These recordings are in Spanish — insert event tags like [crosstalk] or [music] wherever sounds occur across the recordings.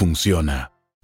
funciona.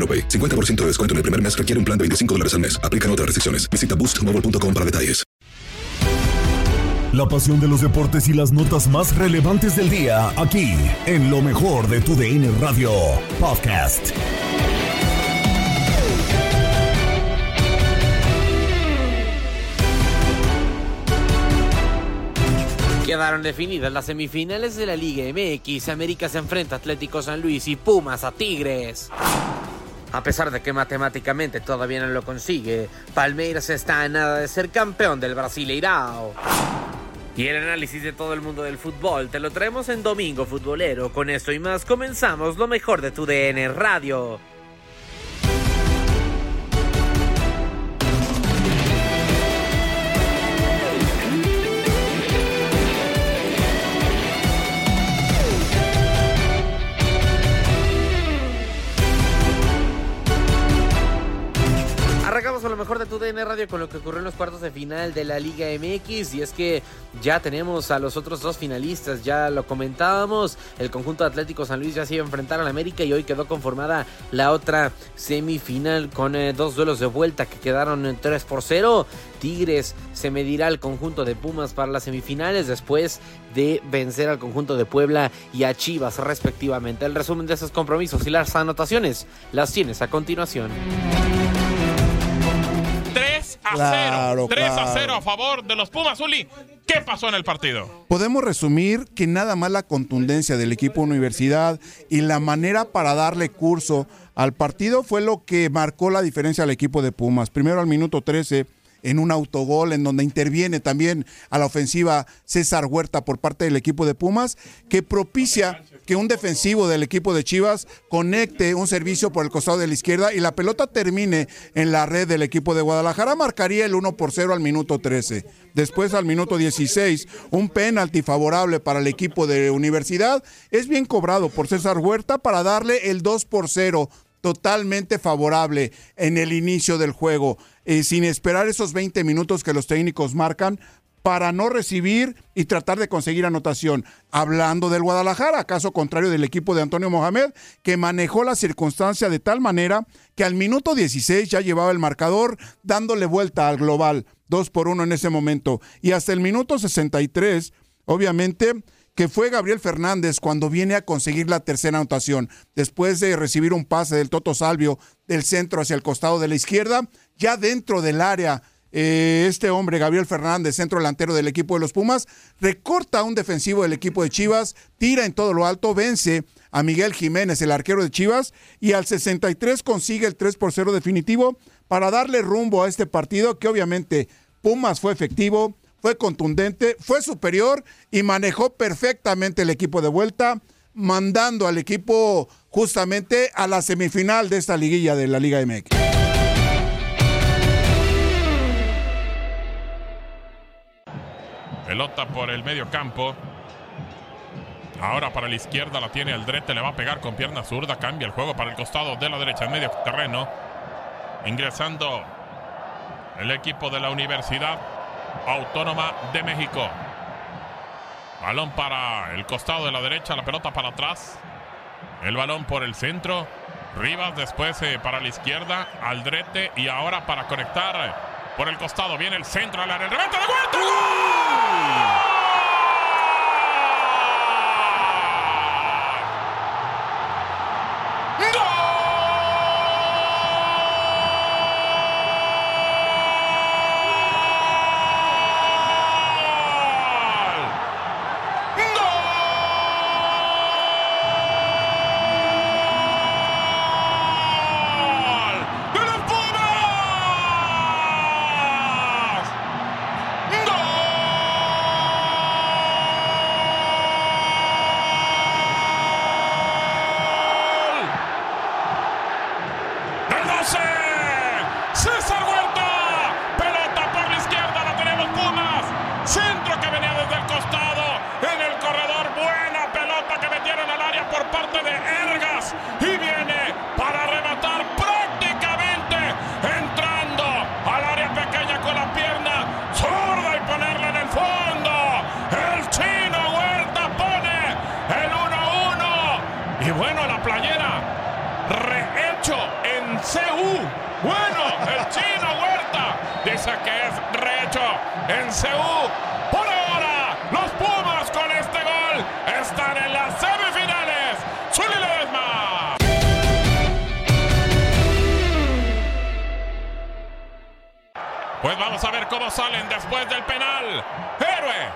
AroPay. 50% de descuento en el primer mes requiere un plan de 25 dólares al mes. Aplican otras restricciones. Visita boostmobile.com para detalles. La pasión de los deportes y las notas más relevantes del día, aquí, en lo mejor de tu DN Radio Podcast. Quedaron definidas las semifinales de la Liga MX. América se enfrenta a Atlético San Luis y Pumas a Tigres. A pesar de que matemáticamente todavía no lo consigue, Palmeiras está a nada de ser campeón del Brasileirao. Y el análisis de todo el mundo del fútbol te lo traemos en Domingo Futbolero. Con esto y más comenzamos lo mejor de tu DN Radio. Mejor de tu DN Radio con lo que ocurrió en los cuartos de final de la Liga MX y es que ya tenemos a los otros dos finalistas, ya lo comentábamos, el conjunto Atlético San Luis ya se iba a enfrentar al América y hoy quedó conformada la otra semifinal con eh, dos duelos de vuelta que quedaron en 3 por 0. Tigres se medirá al conjunto de Pumas para las semifinales después de vencer al conjunto de Puebla y a Chivas respectivamente. El resumen de esos compromisos y las anotaciones las tienes a continuación. 3 a Claro, 0. 3 a claro. 0 a favor de los Pumas, Uli. ¿Qué pasó en el partido? Podemos resumir que nada más la contundencia del equipo universidad y la manera para darle curso al partido fue lo que marcó la diferencia al equipo de Pumas. Primero al minuto 13 en un autogol en donde interviene también a la ofensiva César Huerta por parte del equipo de Pumas, que propicia que un defensivo del equipo de Chivas conecte un servicio por el costado de la izquierda y la pelota termine en la red del equipo de Guadalajara, marcaría el 1 por 0 al minuto 13. Después al minuto 16, un penalti favorable para el equipo de Universidad. Es bien cobrado por César Huerta para darle el 2 por 0 totalmente favorable en el inicio del juego, eh, sin esperar esos 20 minutos que los técnicos marcan para no recibir y tratar de conseguir anotación. Hablando del Guadalajara, caso contrario del equipo de Antonio Mohamed, que manejó la circunstancia de tal manera que al minuto 16 ya llevaba el marcador dándole vuelta al global, 2 por 1 en ese momento. Y hasta el minuto 63, obviamente, que fue Gabriel Fernández cuando viene a conseguir la tercera anotación. Después de recibir un pase del Toto Salvio del centro hacia el costado de la izquierda, ya dentro del área, eh, este hombre, Gabriel Fernández, centro delantero del equipo de los Pumas, recorta a un defensivo del equipo de Chivas, tira en todo lo alto, vence a Miguel Jiménez, el arquero de Chivas, y al 63 consigue el 3 por 0 definitivo para darle rumbo a este partido que obviamente Pumas fue efectivo, fue contundente, fue superior y manejó perfectamente el equipo de vuelta, mandando al equipo justamente a la semifinal de esta liguilla de la Liga MX. Pelota por el medio campo. Ahora para la izquierda la tiene Aldrete, le va a pegar con pierna zurda, cambia el juego para el costado de la derecha, en medio terreno. Ingresando el equipo de la Universidad Autónoma de México. Balón para el costado de la derecha, la pelota para atrás. El balón por el centro. Rivas después eh, para la izquierda, Aldrete y ahora para conectar por el costado. Viene el centro al área. ¡El de vuelta! ¡Gol! En CU. Por ahora, los Pumas con este gol están en las semifinales. Zuli Ledesma. Pues vamos a ver cómo salen después del penal. Héroe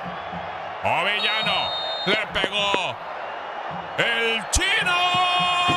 o villano. Le pegó el chino.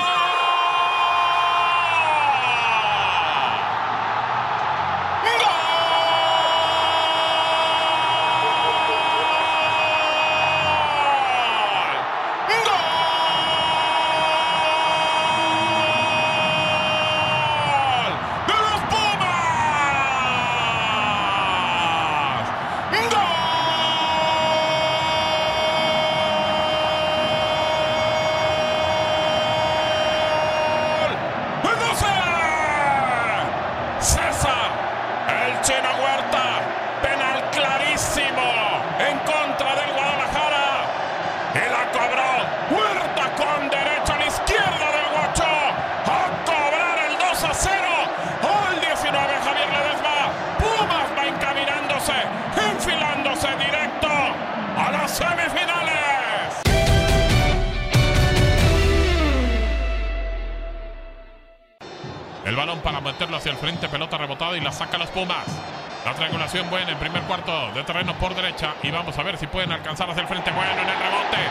Meterlo hacia el frente, pelota rebotada y la saca los Pumas. La triangulación buena en primer cuarto de terreno por derecha y vamos a ver si pueden alcanzar hacia el frente. Bueno en el rebote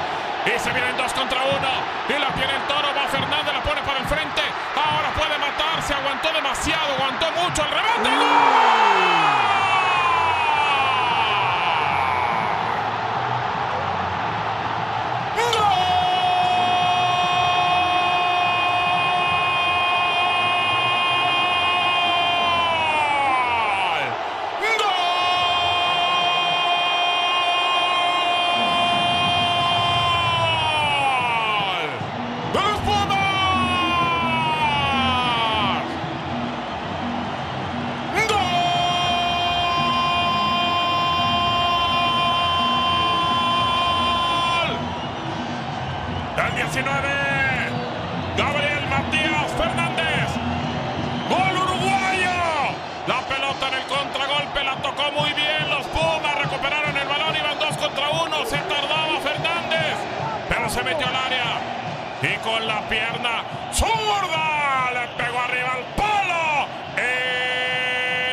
y se vienen dos contra uno y la tiene el toro. Va Fernández, Del 19, Gabriel Matías Fernández. ¡Gol uruguayo! La pelota en el contragolpe la tocó muy bien. Los Pumas recuperaron el balón, iban dos contra uno. Se tardaba Fernández, pero se metió al área. Y con la pierna zurda le pegó arriba al palo.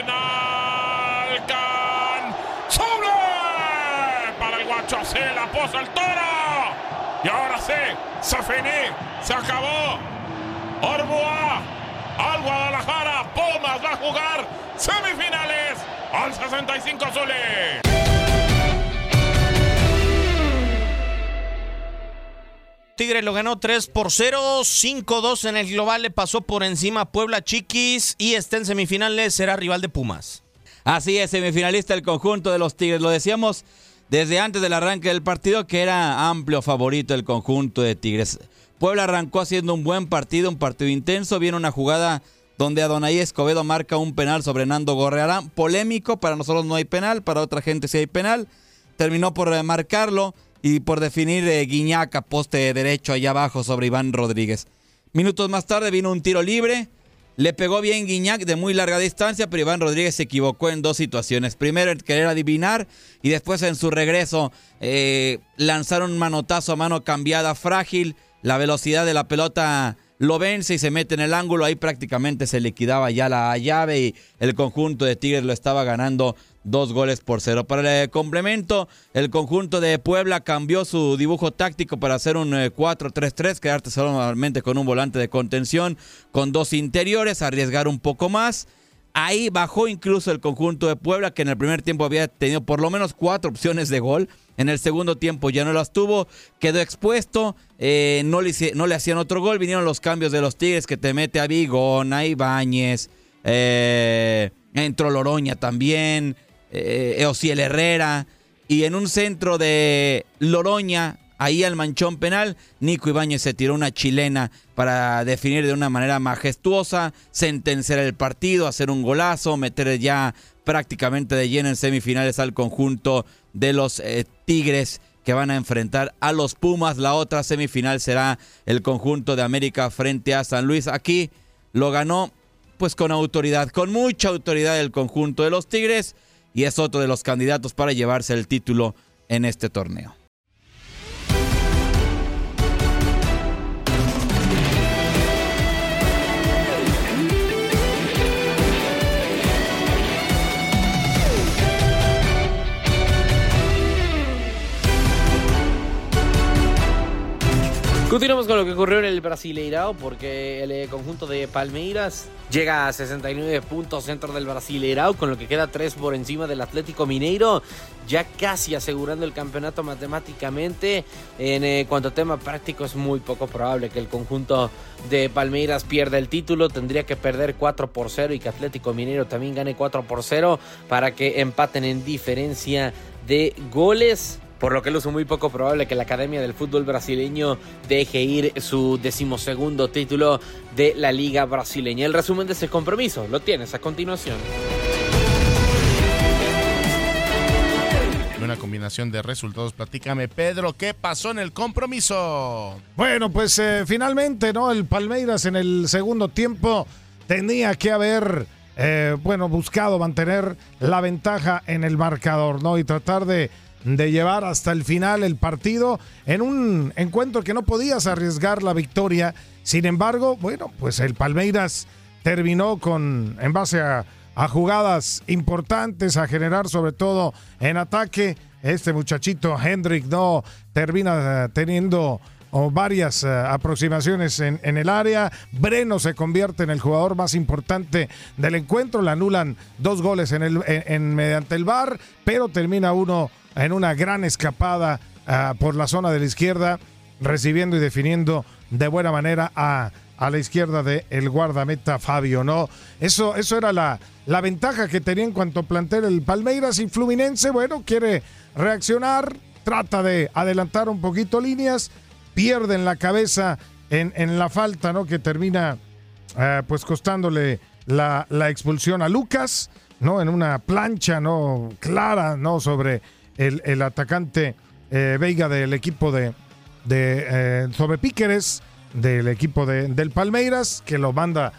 Inalcanzable para el guacho. Se la puso el toro. Se finí, se acabó. Orboa al Guadalajara. Pumas va a jugar semifinales al 65 azules. Tigres lo ganó 3 por 0, 5-2 en el global, le pasó por encima Puebla Chiquis y está en semifinales, será rival de Pumas. Así es, semifinalista el conjunto de los Tigres. Lo decíamos desde antes del arranque del partido que era amplio favorito el conjunto de Tigres. Puebla arrancó haciendo un buen partido, un partido intenso. Viene una jugada donde Adonai Escobedo marca un penal sobre Nando Gorrearán. Polémico, para nosotros no hay penal, para otra gente sí hay penal. Terminó por marcarlo y por definir eh, Guiñaca, poste derecho allá abajo sobre Iván Rodríguez. Minutos más tarde vino un tiro libre. Le pegó bien Guiñac de muy larga distancia, pero Iván Rodríguez se equivocó en dos situaciones. Primero en querer adivinar y después en su regreso eh, lanzaron un manotazo a mano cambiada frágil. La velocidad de la pelota lo vence y se mete en el ángulo. Ahí prácticamente se liquidaba ya la llave y el conjunto de Tigres lo estaba ganando dos goles por cero. Para el complemento, el conjunto de Puebla cambió su dibujo táctico para hacer un 4-3-3, eh, quedarte solamente con un volante de contención, con dos interiores, arriesgar un poco más. Ahí bajó incluso el conjunto de Puebla, que en el primer tiempo había tenido por lo menos cuatro opciones de gol. En el segundo tiempo ya no las tuvo, quedó expuesto, eh, no, le, hacían otro gol. Vinieron los cambios de los Tigres que te mete a Vigón, a Ibáñez, eh, entró Loroña también eh, Herrera. Y en un centro de Loroña, ahí al manchón penal, Nico Ibáñez se tiró una chilena para definir de una manera majestuosa, sentenciar el partido, hacer un golazo, meter ya prácticamente de lleno en semifinales al conjunto de los eh, Tigres que van a enfrentar a los Pumas. La otra semifinal será el conjunto de América frente a San Luis. Aquí lo ganó pues con autoridad, con mucha autoridad el conjunto de los Tigres y es otro de los candidatos para llevarse el título en este torneo. Continuamos con lo que ocurrió en el Brasileirao porque el eh, conjunto de Palmeiras llega a 69 puntos dentro del Brasileirao con lo que queda 3 por encima del Atlético Mineiro ya casi asegurando el campeonato matemáticamente. En eh, cuanto a tema práctico es muy poco probable que el conjunto de Palmeiras pierda el título. Tendría que perder 4 por 0 y que Atlético Mineiro también gane 4 por 0 para que empaten en diferencia de goles por lo que es muy poco probable que la Academia del Fútbol Brasileño deje ir su decimosegundo título de la Liga Brasileña. El resumen de ese compromiso lo tienes a continuación. Una combinación de resultados. Platícame, Pedro, ¿qué pasó en el compromiso? Bueno, pues eh, finalmente, ¿no? El Palmeiras en el segundo tiempo tenía que haber, eh, bueno, buscado mantener la ventaja en el marcador, ¿no? Y tratar de de llevar hasta el final el partido en un encuentro que no podías arriesgar la victoria. Sin embargo, bueno, pues el Palmeiras terminó con, en base a, jugadas importantes, a generar sobre todo en ataque. Este muchachito Hendrik no termina teniendo varias eh, aproximaciones en, el área. Breno se convierte en el jugador más importante del encuentro. Le anulan dos goles en el, en, mediante el VAR, pero termina uno en una gran escapada ah, por la zona de la izquierda, recibiendo y definiendo de buena manera a, a la izquierda del el guardameta Fabio, ¿no? Eso, eso era la, la ventaja que tenía en cuanto a plantel el Palmeiras y Fluminense, bueno, quiere reaccionar, trata de adelantar un poquito líneas, pierden la cabeza en, en la falta, ¿no? Que termina ah, pues costándole la, la expulsión a Lucas, ¿no? En una plancha, ¿no? Clara, ¿no? Sobre el, atacante eh, Veiga del equipo de, de eh, Píqueres, del equipo de, del Palmeiras, que lo manda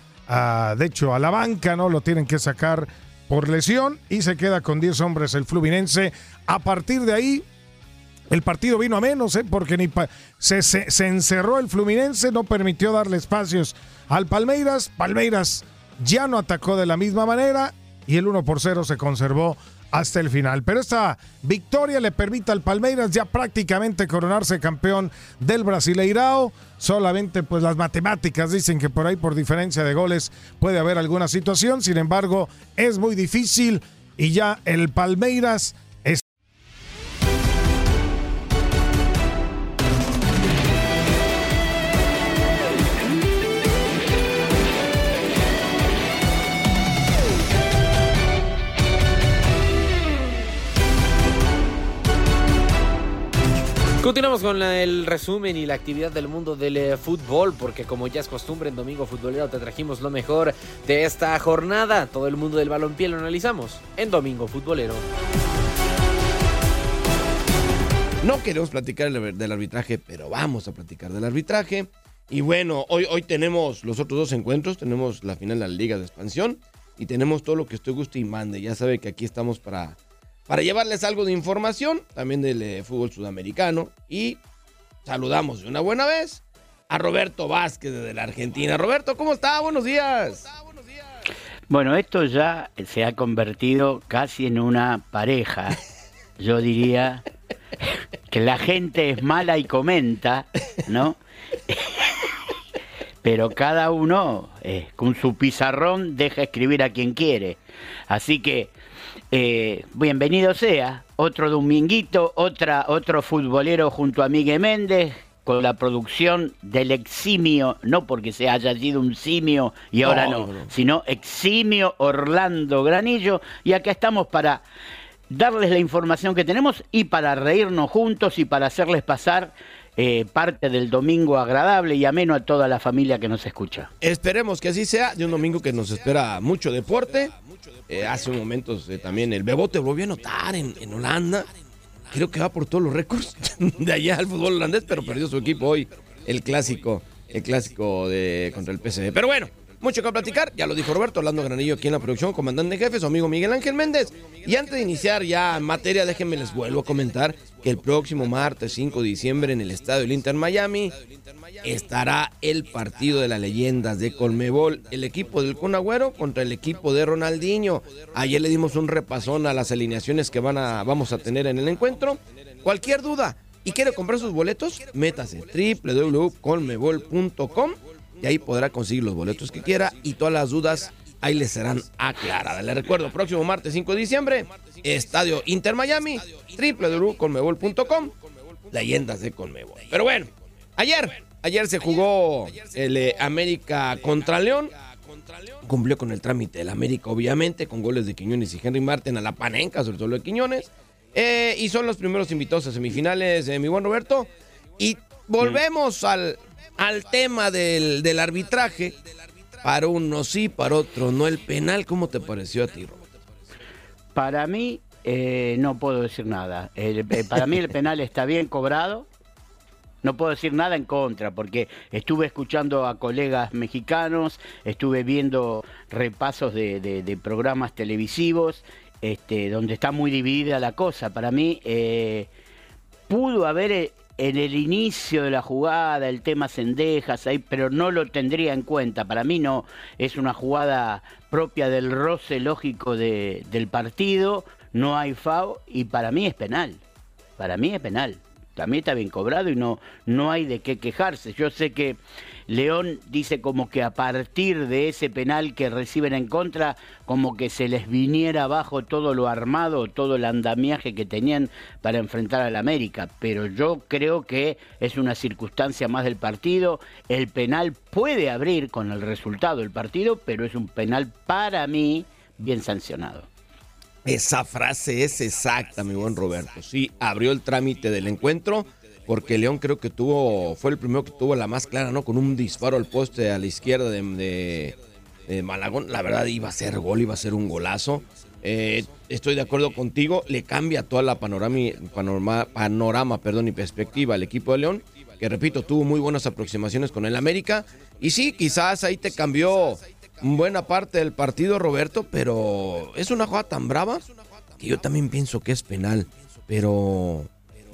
de hecho a la banca, ¿no? Lo tienen que sacar por lesión y se queda con 10 hombres el Fluminense. A partir de ahí, el partido vino a menos, ¿eh? porque ni se, se, se, encerró el Fluminense, no permitió darle espacios al Palmeiras. Palmeiras ya no atacó de la misma manera y el 1 por 0 se conservó hasta el final. Pero esta victoria le permite al Palmeiras ya prácticamente coronarse campeón del Brasileirao. Solamente pues las matemáticas dicen que por ahí por diferencia de goles puede haber alguna situación. Sin embargo, es muy difícil y ya el Palmeiras con el resumen y la actividad del mundo del eh, fútbol, porque como ya es costumbre en Domingo Futbolero te trajimos lo mejor de esta jornada. Todo el mundo del balompié lo analizamos en Domingo Futbolero. No queremos platicar del arbitraje, pero vamos a platicar del arbitraje. Y bueno, hoy, hoy tenemos los otros dos encuentros. Tenemos la final de la Liga de Expansión y tenemos todo lo que usted guste y mande. Ya sabe que aquí estamos para, para llevarles algo de información, también del eh, fútbol sudamericano. Y saludamos de una buena vez a Roberto Vázquez de la Argentina. Roberto, ¿cómo está? Buenos días. Bueno, esto ya se ha convertido casi en una pareja. Yo diría que la gente es mala y comenta, ¿no? Pero cada uno eh, con su pizarrón deja escribir a quien quiere. Así que eh, bienvenido sea otro dominguito, otra, otro futbolero junto a Miguel Méndez con la producción del eximio, no porque se haya sido un simio y ahora No, no, no, no. sino eximio Orlando Granillo. Y acá estamos para darles la información que tenemos y para reírnos juntos y para hacerles pasar eh, parte del domingo agradable y ameno a toda la familia que nos escucha. Esperemos que así sea, de un domingo que nos espera mucho deporte. Eh, hace un momento eh, también el Bebote volvió a anotar en, Holanda. Creo que va por todos los récords [laughs] de allá al fútbol holandés, pero perdió su equipo hoy, el clásico, el clásico de contra el PSV. Pero bueno, mucho que platicar, ya lo dijo Roberto, Orlando Granillo aquí en la producción, comandante jefe, su amigo Miguel Ángel Méndez. Y antes de iniciar ya materia, déjenme les vuelvo a comentar que el próximo martes 5 de diciembre en el estadio del Inter Miami estará el partido de las leyendas de Colmebol, el equipo del Kun Agüero contra el equipo de Ronaldinho. Ayer le dimos un repasón a las alineaciones que van a, vamos a tener en el encuentro. Cualquier duda y quiere comprar sus boletos, métase www.colmebol.com y ahí podrá conseguir los boletos que quiera y todas las dudas ahí les serán aclaradas. Le recuerdo, próximo martes 5 de diciembre, Estadio Inter Miami, www.colmebol.com, leyendas de Colmebol. Pero bueno, ayer, ayer se jugó el eh, América contra León. Cumplió con el trámite del América, obviamente, con goles de Quiñones y Henry Martin a la panenca, sobre todo de Quiñones. Eh, y son los primeros invitados a semifinales, eh, mi buen Roberto. Y volvemos al, al tema del, del arbitraje. Para uno sí, para otro no. El penal, ¿cómo te pareció a ti? Para mí, eh, no puedo decir nada. Eh, para mí el penal está bien cobrado. No puedo decir nada en contra, porque estuve escuchando a colegas mexicanos, estuve viendo repasos de, programas televisivos, este, donde está muy dividida la cosa. Para mí, eh, pudo haber en el inicio de la jugada el tema Cendejas ahí, pero no lo tendría en cuenta. Para mí no es una jugada propia del roce lógico de- del partido, no hay FAO y para mí es penal. Para mí es penal. También está bien cobrado y no, no hay de qué quejarse. Yo sé que León dice como que a partir de ese penal que reciben en contra, como que se les viniera abajo todo lo armado, todo el andamiaje que tenían para enfrentar al América. Pero yo creo que es una circunstancia más del partido. El penal puede abrir con el resultado del partido, pero es un penal para mí bien sancionado. Esa frase es exacta, mi buen Roberto. Sí, abrió el trámite del encuentro porque León creo que tuvo, fue el primero que tuvo la más clara, ¿no? Con un disparo al poste a la izquierda de, de- Malagón. La verdad iba a ser gol, iba a ser un golazo. Eh, estoy de acuerdo contigo, le cambia toda la panorama, panorama, panorama perdón, y perspectiva al equipo de León, que repito, tuvo muy buenas aproximaciones con el América. Y sí, quizás ahí te cambió buena parte del partido, Roberto, pero es una jugada tan brava que yo también pienso que es penal. Pero.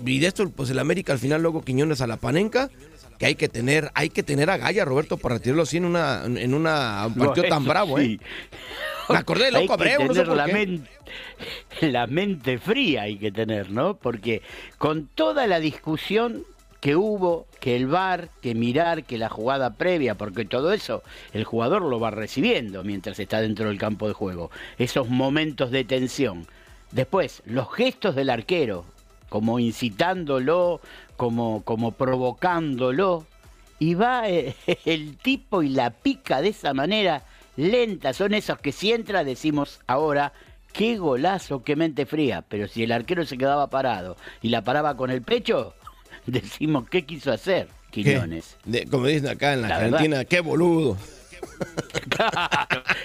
Y de esto, pues el América al final luego Quiñones a la panenca. Que hay que tener, hay que tener a Gaya, Roberto, para retirarlo así en una, en una un partido No, tan bravo, sí. ¿eh? Me acordé de Loco Abreu, no sé tener por la, qué. men- la mente fría hay que tener, ¿no? Porque con toda la discusión que hubo, que el VAR, que mirar, que la jugada previa, porque todo eso el jugador lo va recibiendo mientras está dentro del campo de juego. Esos momentos de tensión. Después, los gestos del arquero, como incitándolo, como, como provocándolo. Y va eh, [laughs] el tipo y la pica de esa manera lenta. Son esos que si entra decimos ahora, qué golazo, qué mente fría. Pero si el arquero se quedaba parado y la paraba con el pecho, [laughs] decimos, ¿qué quiso hacer? Quiñones. De- como dicen acá en la, La verdad. Argentina, qué boludo. [laughs]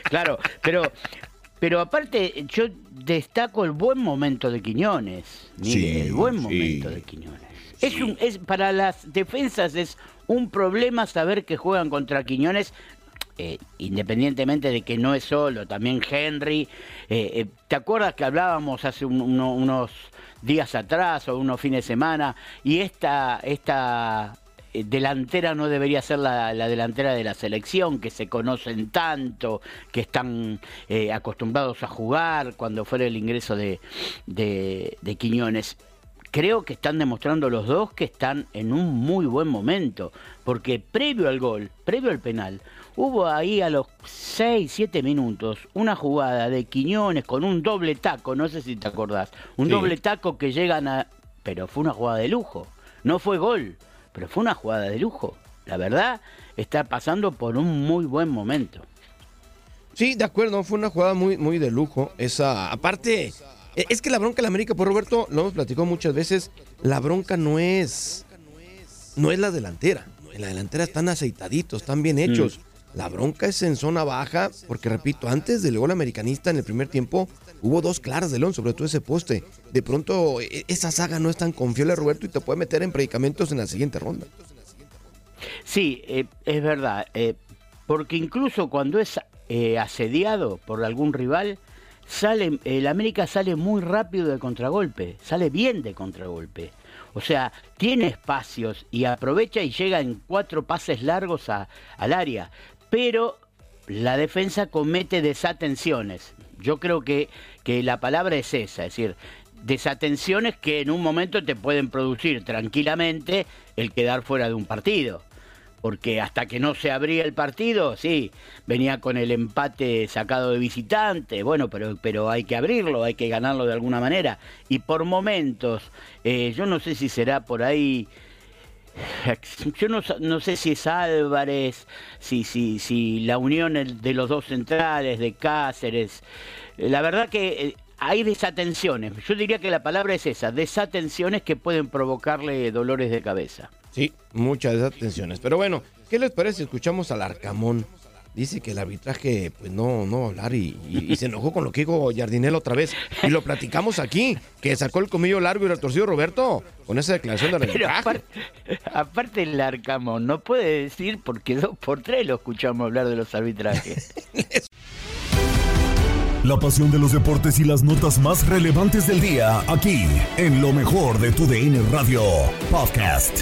Claro, pero, pero aparte yo destaco el buen momento de Quiñones. Mire, Sí, el buen sí. momento de Quiñones. Es un, es, para las defensas es un problema saber que juegan contra Quiñones. eh, independientemente de que no es solo, también Henry. eh, eh, ¿Te acuerdas que hablábamos hace un- uno- unos días atrás o unos fines de semana? Y esta, esta delantera no debería ser la, la delantera de la selección, que se conocen tanto, que están eh, acostumbrados a jugar cuando fuera el ingreso de, de, de Quiñones. Creo que están demostrando los dos que están en un muy buen momento, porque previo al gol, previo al penal, hubo ahí a los 6, 7 minutos una jugada de Quiñones con un doble taco, no sé si te acordás, un Sí. doble taco que llegan a... Pero fue una jugada de lujo, no fue gol, pero fue una jugada de lujo. La verdad, está pasando por un muy buen momento. Sí, de acuerdo, fue una jugada muy, muy de lujo. Esa, aparte, e- es que la bronca de la América, por Roberto, lo hemos platicado muchas veces, la bronca no es, no es la delantera. En la delantera están aceitaditos, están bien hechos. La bronca es en zona baja, porque repito, antes del gol americanista en el primer tiempo hubo dos claras de León, sobre todo ese poste. De pronto, e- esa saga no es tan confiable, Roberto, y te puede meter en predicamentos en la siguiente ronda. Sí, eh, es verdad, eh, porque incluso cuando es eh, asediado por algún rival, sale, el América sale muy rápido de contragolpe, sale bien de contragolpe. O sea, tiene espacios y aprovecha y llega en cuatro pases largos a- al área. Pero la defensa comete desatenciones. Yo creo que, que la palabra es esa, es decir, desatenciones que en un momento te pueden producir tranquilamente el quedar fuera de un partido. Porque hasta que no se abría el partido, sí, venía con el empate sacado de visitante, bueno, pero, pero hay que abrirlo, hay que ganarlo de alguna manera. Y por momentos, eh, yo no sé si será por ahí [laughs] yo no, no sé si es Álvarez, si, si, si la unión de los dos centrales, de Cáceres. Eh, La verdad que eh, hay desatenciones. Yo diría que la palabra es esa, desatenciones que pueden provocarle dolores de cabeza. Sí, muchas de esas tensiones. Pero bueno, ¿qué les parece escuchamos al Arcamón? Dice que el arbitraje, pues no, no va a hablar y, y- y se enojó con lo que dijo Jardinel otra vez. Y lo platicamos aquí, que sacó el comillo largo y retorcido Roberto con esa declaración de [laughs] Pero arbitraje. aparte, aparte el Arcamón no puede decir porque dos por tres lo escuchamos hablar de los arbitrajes. [laughs] La pasión de los deportes y las notas más relevantes del día, aquí, en lo mejor de tu DN Radio Podcast.